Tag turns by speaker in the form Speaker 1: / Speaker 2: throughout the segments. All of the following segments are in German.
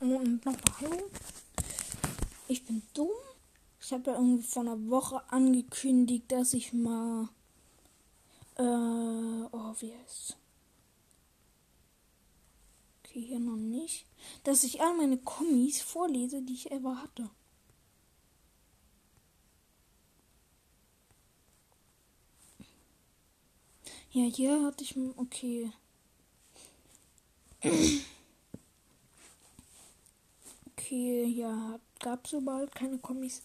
Speaker 1: Und nochmal Hallo. Ich bin dumm. Ich habe ja irgendwie vor einer Woche angekündigt, dass ich mal. Äh, oh, wie heißt Okay, hier noch nicht. Dass ich all meine Kommis vorlese, die ich ever hatte. Ja, hier hatte ich. Okay. Okay, ja, gab es überhaupt keine Kommis.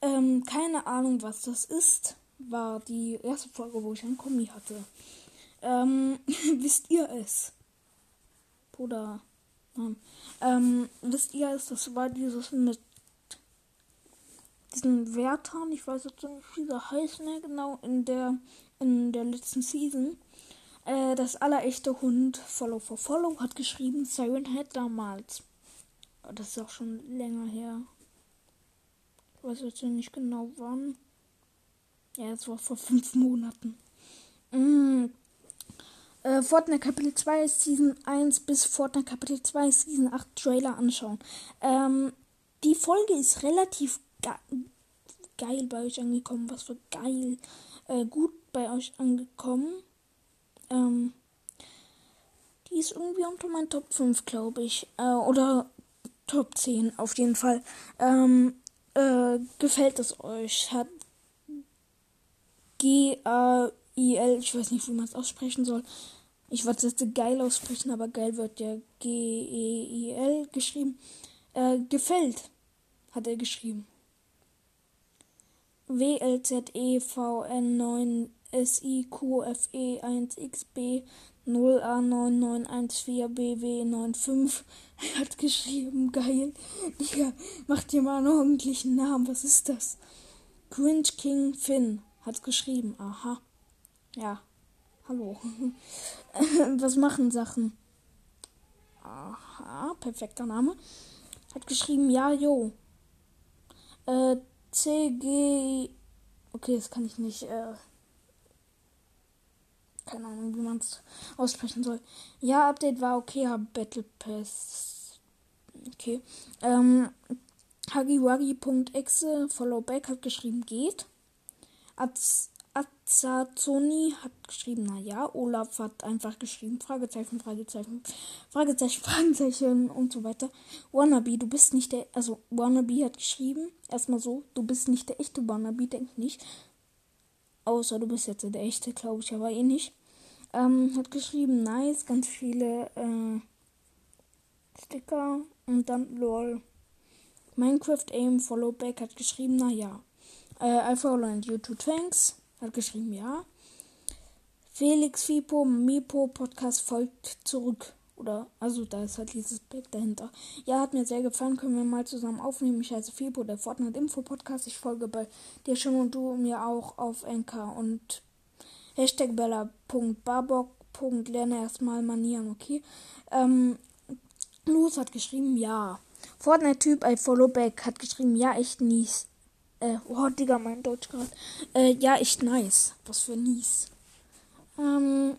Speaker 1: Ähm, keine Ahnung, was das ist. War die erste Folge, wo ich ein Kommi hatte. Ähm, wisst ihr es? Bruder. Nein. Ähm, wisst ihr es? Das war dieses mit diesen Wärtern. Ich weiß jetzt nicht, wie sie heißen mehr genau. In der, in der letzten Season. Äh, das allerechte Hund Follow for Follow hat geschrieben Siren Head damals. Das ist auch schon länger her. Ich weiß jetzt nicht genau wann. Ja, es war vor fünf Monaten. Mm. Äh, Fortnite Kapitel 2 Season 1 bis Fortnite Kapitel 2 Season 8 Trailer anschauen. Ähm, die Folge ist relativ ge geil bei euch angekommen. Was für geil. Äh, gut bei euch angekommen. Ähm, die ist irgendwie unter meinen Top 5, glaube ich. Äh, oder Top 10 auf jeden Fall. Ähm, äh, gefällt es euch? Hat G-A-I-L, ich weiß nicht, wie man es aussprechen soll. Ich wollte es jetzt geil aussprechen, aber geil wird ja G-E-I-L geschrieben. Äh, gefällt, hat er geschrieben. W-L-Z-E-V-N-9-S-I-Q-F-E-1-X-B 0A9914BW95 hat geschrieben, geil. Digga, mach dir mal einen ordentlichen Namen. Was ist das? Cringe King Finn hat geschrieben. Aha. Ja. Hallo. Was machen Sachen? Aha, perfekter Name. Hat geschrieben, ja, jo. Äh, CG. Okay, das kann ich nicht. Äh, keine Ahnung, wie man es aussprechen soll. Ja, Update war okay, hab Battle Pass. Okay. Ähm, Hagiwagi.exe Followback hat geschrieben, geht. Az Azazoni hat geschrieben, naja. Olaf hat einfach geschrieben, Fragezeichen, Fragezeichen, Fragezeichen, Fragezeichen und so weiter. Wannabe, du bist nicht der, also Wannabe hat geschrieben, erstmal so, du bist nicht der echte Wannabe, denk nicht. Außer du bist jetzt der echte, glaube ich, aber eh nicht. Ähm, hat geschrieben, nice, ganz viele äh, Sticker und dann lol. Minecraft Aim Followback hat geschrieben, naja. Äh, Alpha Holland YouTube Thanks hat geschrieben, ja. Felix Fipo Mipo Podcast folgt zurück. Oder, also da ist halt dieses Back dahinter. Ja, hat mir sehr gefallen. Können wir mal zusammen aufnehmen. Ich heiße Fipo, der Fortnite Info Podcast. Ich folge bei dir schon und du mir auch auf Anchor und Hashtag Bella.barbock.lerne erstmal Manieren, okay? Ähm, Los hat geschrieben, ja. Fortnite-Typ, I follow back, hat geschrieben, ja, echt nice. Äh, oh, Digga, mein Deutsch gerade. Äh, ja, echt nice. Was für nice. Ähm,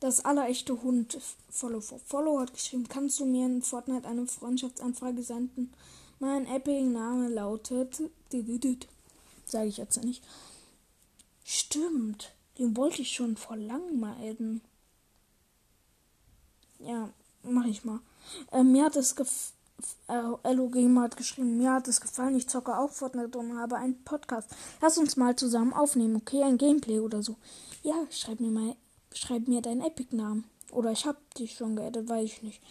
Speaker 1: das allerechte Hund, Follow for Follow, hat geschrieben, kannst du mir in Fortnite eine Freundschaftsanfrage senden? Mein Epic-Name lautet, sage ich jetzt nicht. Stimmt, den wollte ich schon vor langem mal adden. Ja, mach ich mal. Äh, mir hat es gefallen. Äh, hat geschrieben, mir hat es gefallen, ich zocke auch Fortnite und habe einen Podcast. Lass uns mal zusammen aufnehmen, okay? Ein Gameplay oder so. Ja, schreib mir mal, schreib mir deinen Epic-Namen. Oder ich hab dich schon geaddet, weiß ich nicht.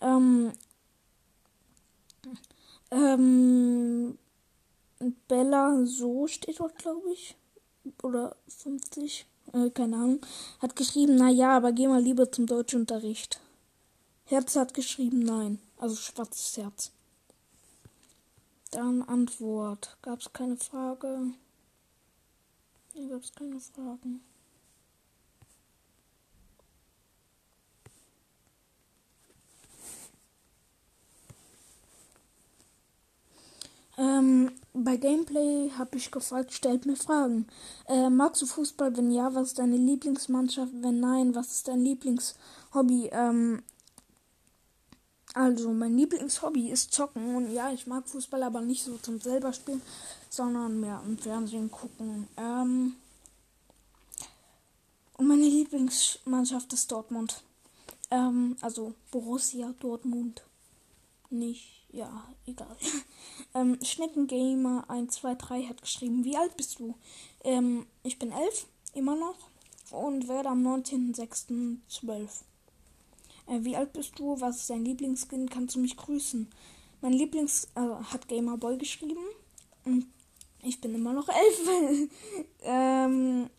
Speaker 1: Ähm, ähm, Bella so steht dort, glaube ich. Oder 50, äh, keine Ahnung. Hat geschrieben, na ja, aber geh mal lieber zum Deutschunterricht. Herz hat geschrieben, nein. Also schwarzes Herz. Dann Antwort. Gab es keine Frage? Hier gab es keine Fragen. Ähm, bei Gameplay habe ich gefragt, stellt mir Fragen. Äh, magst du Fußball? Wenn ja, was ist deine Lieblingsmannschaft? Wenn nein, was ist dein Lieblingshobby? Ähm, Also, mein Lieblingshobby ist Zocken. Und ja, ich mag Fußball, aber nicht so zum selber spielen, sondern mehr im Fernsehen gucken. Ähm und meine Lieblingsmannschaft ist Dortmund. Ähm, also Borussia Dortmund. Nicht, ja, egal. ähm, Schneckengamer 123 hat geschrieben, wie alt bist du? Ähm, ich bin elf, immer noch. Und werde am 19.06.12. Äh, wie alt bist du? Was ist dein Lieblingsskin? Kannst du mich grüßen? Mein Lieblings äh, hat Gamerboy geschrieben. Ich bin immer noch elf. ähm,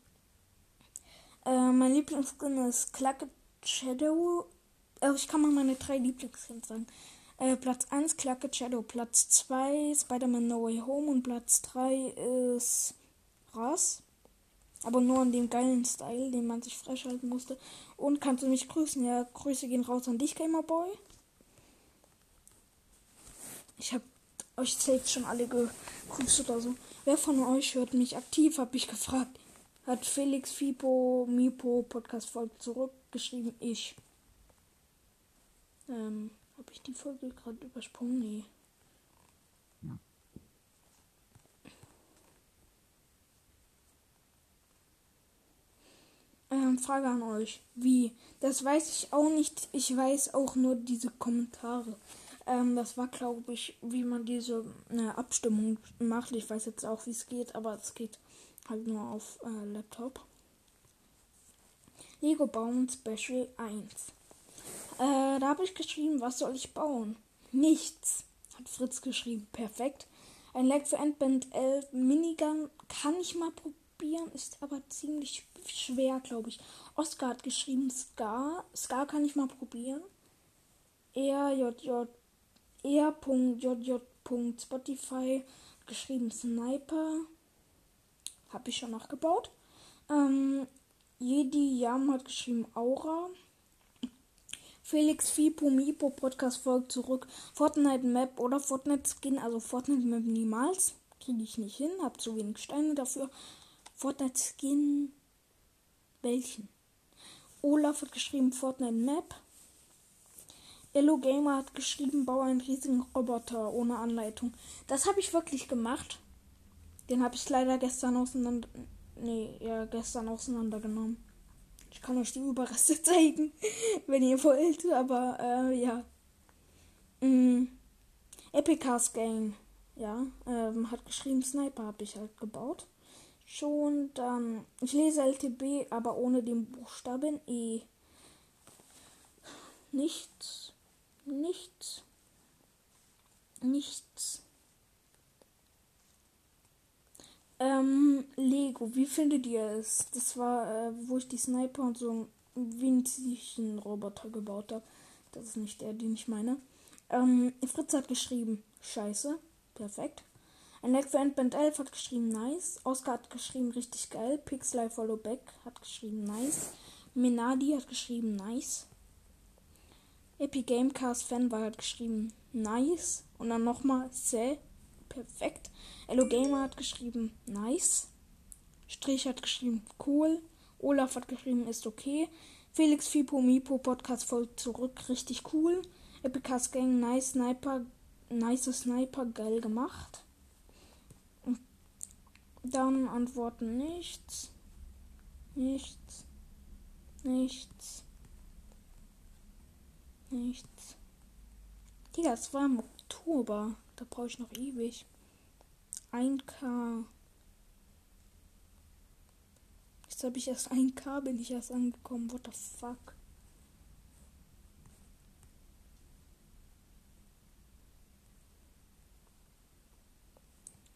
Speaker 1: äh, mein Lieblingsskin ist Clacket Shadow. Äh, ich kann mal meine drei Lieblingsskins sagen. Äh, Platz 1 Clacket Shadow, Platz 2 Spider-Man No Way Home und Platz 3 ist Ras. Aber nur in dem geilen Style, den man sich freischalten musste. Und kannst du mich grüßen? Ja, Grüße gehen raus an dich, Gamerboy. Ich hab euch safe schon alle gegrüßt oder so. Wer von euch hört mich aktiv, hab ich gefragt. Hat Felix Fipo Mipo Podcast Folge zurückgeschrieben. Ich. Ähm, hab ich die Folge gerade übersprungen? Nee. Ähm, Frage an euch. Wie? Das weiß ich auch nicht. Ich weiß auch nur diese Kommentare. Ähm, das war, glaube ich, wie man diese äh, Abstimmung macht. Ich weiß jetzt auch, wie es geht, aber es geht halt nur auf äh, Laptop. Lego bauen Special 1. Äh, da habe ich geschrieben, was soll ich bauen? Nichts, hat Fritz geschrieben. Perfekt. Ein Lag für Endband 11 Minigun kann ich mal probieren, ist aber ziemlich schwer, glaube ich. Oscar hat geschrieben Scar. Scar kann ich mal probieren. RJJ er.jj.spotify geschrieben Sniper. Habe ich schon nachgebaut. Ähm, Jedi Yam hat geschrieben Aura. Felix Fipo Mipo Podcast folgt zurück. Fortnite Map oder Fortnite Skin, also Fortnite Map niemals. Kriege ich nicht hin, habe zu wenig Steine dafür. Fortnite Skin welchen? Olaf hat geschrieben Fortnite Map. Yellow Gamer hat geschrieben, baue einen riesigen Roboter ohne Anleitung. Das habe ich wirklich gemacht. Den habe ich leider gestern auseinander. Nee, ja, gestern auseinandergenommen. Ich kann euch die Überreste zeigen, wenn ihr wollt, aber äh, ja. Mm. Epicast Game, ja, ähm, hat geschrieben, Sniper habe ich halt gebaut schon dann. Ich lese LTB, aber ohne den Buchstaben E. Nichts. Nichts. Nichts. Ähm, Lego, wie findet ihr es? Das war, äh, wo ich die Sniper und so einen winzigen Roboter gebaut habe. Das ist nicht der, den ich meine. Ähm, Fritz hat geschrieben, scheiße. Perfekt. Ein Like für Endband 11 hat geschrieben nice. Oscar hat geschrieben richtig geil. Pixel Follow Back hat geschrieben nice. Menadi hat geschrieben nice. Epic Gamecast Fanboy hat geschrieben nice. Und dann nochmal sehr perfekt. Hello Gamer hat geschrieben nice. Strich hat geschrieben cool. Olaf hat geschrieben ist okay. Felix Fipo Mipo Podcast folgt zurück richtig cool. Epicast Gang nice Sniper. Nice Sniper geil gemacht. Dann antworten nichts. Nichts. Nichts. Nichts. Digga, es war im Oktober. Da brauche ich noch ewig. 1K. Jetzt habe ich erst 1K, bin ich erst angekommen. What the fuck?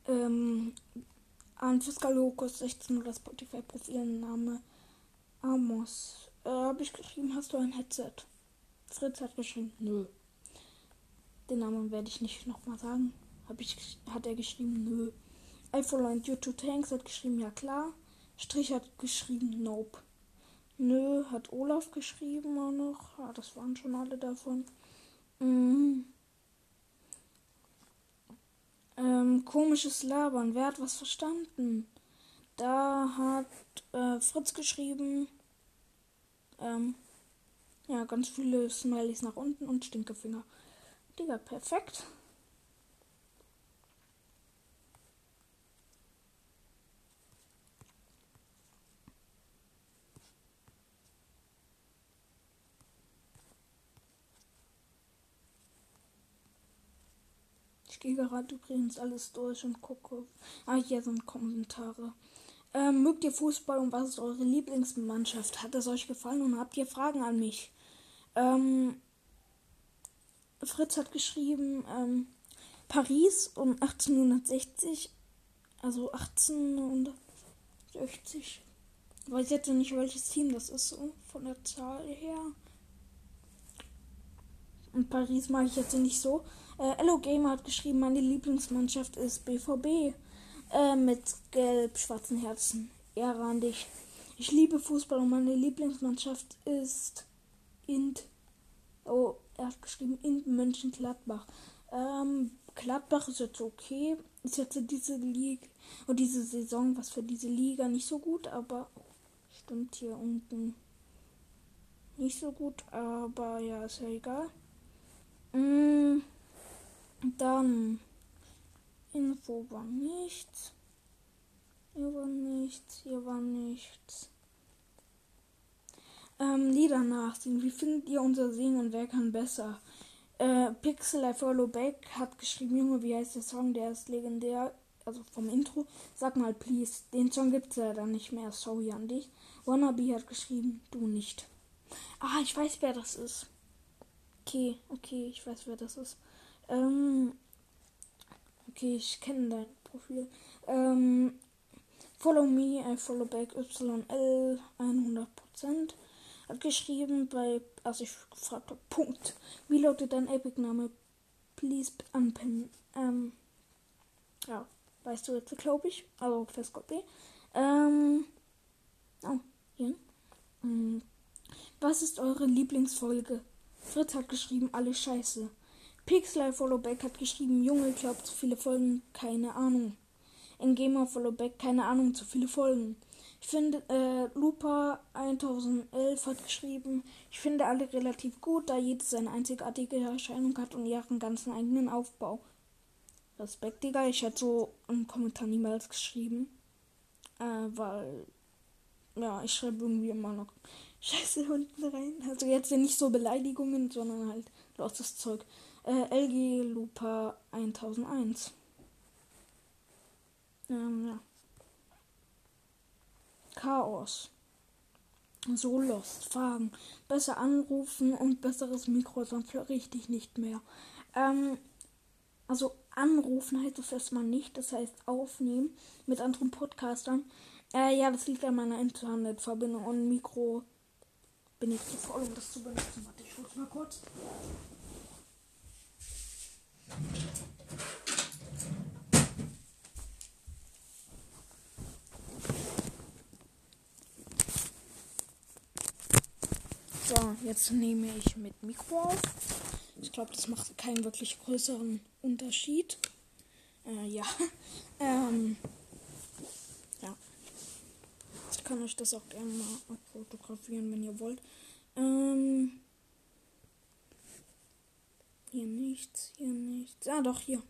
Speaker 1: Ähm, an Fiskalokos 16 oder Spotify-Profilname Amos. Äh, habe ich geschrieben, hast du ein Headset? Fritz hat geschrieben, nö. Den Namen werde ich nicht nochmal sagen. Hab ich, hat er geschrieben, nö. Alphaland YouTube Tanks hat geschrieben, ja klar. Strich hat geschrieben, nope. Nö, hat Olaf geschrieben auch noch. Ja, das waren schon alle davon. Mhm. Ähm, komisches Labern. Wer hat was verstanden? Da hat äh, Fritz geschrieben. Ähm, ja, ganz viele Smileys nach unten und Stinkefinger. Digga, perfekt. Ich gehe gerade übrigens alles durch und gucke. Ah, hier sind Kommentare. Ähm, mögt ihr Fußball und was ist eure Lieblingsmannschaft? Hat es euch gefallen und habt ihr Fragen an mich? Ähm, Fritz hat geschrieben, ähm, Paris um 1860, also 1860. Ich weiß jetzt nicht, welches Team das ist, so von der Zahl her. Und Paris mag ich jetzt nicht so. Äh, Hello Gamer hat geschrieben, meine Lieblingsmannschaft ist BVB. Äh, mit gelb-schwarzen Herzen. Ehre an dich. Ich liebe Fußball und meine Lieblingsmannschaft ist Int. Oh, er hat geschrieben Int Mönchengladbach. Ähm, Gladbach ist jetzt okay. Ist jetzt diese Liga und diese Saison was für diese Liga nicht so gut, aber stimmt hier unten nicht so gut, aber ja, ist ja egal. Mm, dann Info war nichts. Hier war nichts. Hier war nichts. Ähm, Lieder nachsingen. Wie findet ihr unser Singen und wer kann besser? Äh, Pixel I Follow Back hat geschrieben, Junge, wie heißt der Song? Der ist legendär. Also vom Intro. Sag mal, please. Den Song gibt's dann nicht mehr. Sorry an dich. Wannabe hat geschrieben, du nicht. Ah, ich weiß, wer das ist. Okay, okay, ich weiß, wer das ist. Ähm, okay, ich kenne dein Profil. Ähm, follow me, I follow back YL 100%. Hat geschrieben bei, also ich gefragt habe, Punkt. Wie lautet dein Epic-Name? Please unpin. Ähm, ja, weißt du jetzt, glaube ich. Also Festgott B. Ähm, oh, hier. Hm. Was ist eure Lieblingsfolge? Fritz hat geschrieben, alle Scheiße. Pixel Followback hat geschrieben, Junge, glaubt zu viele Folgen, keine Ahnung. In Gamer Followback, keine Ahnung, zu viele Folgen. Ich finde, äh, Lupa 1011 hat geschrieben, ich finde alle relativ gut, da jedes seine einzigartige Erscheinung hat und ihren ganzen eigenen Aufbau. Respekt, Digga. Ich hätte so einen Kommentar niemals geschrieben. Äh, weil, ja, ich schreibe irgendwie immer noch Scheiße unten rein. Also jetzt nicht so Beleidigungen, sondern halt loses Zeug. Äh, LG Lupa 1001. Ähm, ja. Chaos. So lost. Fragen. Besser anrufen und besseres Mikro, sonst höre ich dich nicht mehr. Ähm, also anrufen heißt das erstmal nicht. Das heißt aufnehmen mit anderen Podcastern. Äh, ja, das liegt an meiner Internetverbindung und Mikro bin ich zu faul, um das zu benutzen. Warte, ich hol's mal kurz. So, jetzt nehme ich mit Mikro auf. Ich glaube, das macht keinen wirklich größeren Unterschied. Äh, ja. ähm, ja. Ich kann euch das auch gerne mal fotografieren, wenn ihr wollt. Ähm, hier nichts, hier nichts. Ah, doch, hier.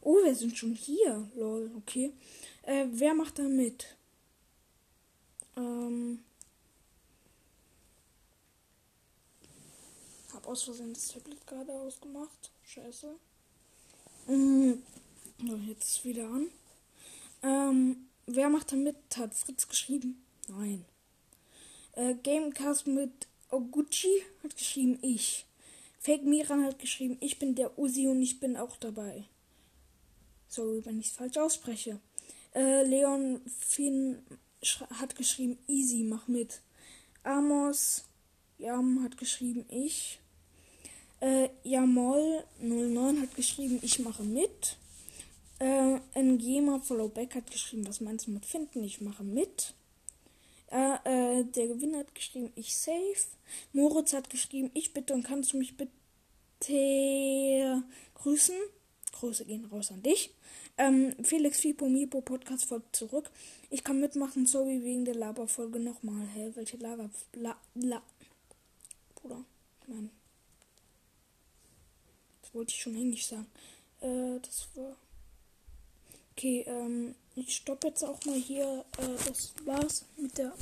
Speaker 1: Oh, wir sind schon hier. Lol, okay. Äh, wer macht da mit? Ähm. Hab aus Versehen das Tablet gerade ausgemacht. Scheiße. Mhm. Jetzt wieder an. Ähm, wer macht da mit? Hat Fritz geschrieben? Nein. Äh, Gamecast mit Oguchi hat geschrieben, ich. Fake Miran hat geschrieben, ich bin der Uzi und ich bin auch dabei. Sorry, wenn ich es falsch ausspreche. Äh, Leon Finn hat geschrieben, easy, mach mit. Amos Jam hat geschrieben, ich. Äh, Jamol 09 hat geschrieben, ich mache mit. Äh, Ngema Followback hat geschrieben, was meinst du mit finden? Ich mache mit. Äh, äh, der Gewinner hat geschrieben, ich save. Moritz hat geschrieben, ich bitte und kannst du mich bitte grüßen. Grüße gehen raus an dich. Ähm, Felix Fipo Mipo Podcast folgt zurück. Ich kann mitmachen, sorry wegen der Laberfolge nochmal. Hä, welche Laber. La. La. Bruder, nein. Das wollte ich schon eigentlich sagen. Äh, das war. Okay, ähm, ich stoppe jetzt auch mal hier. Äh, das war's mit der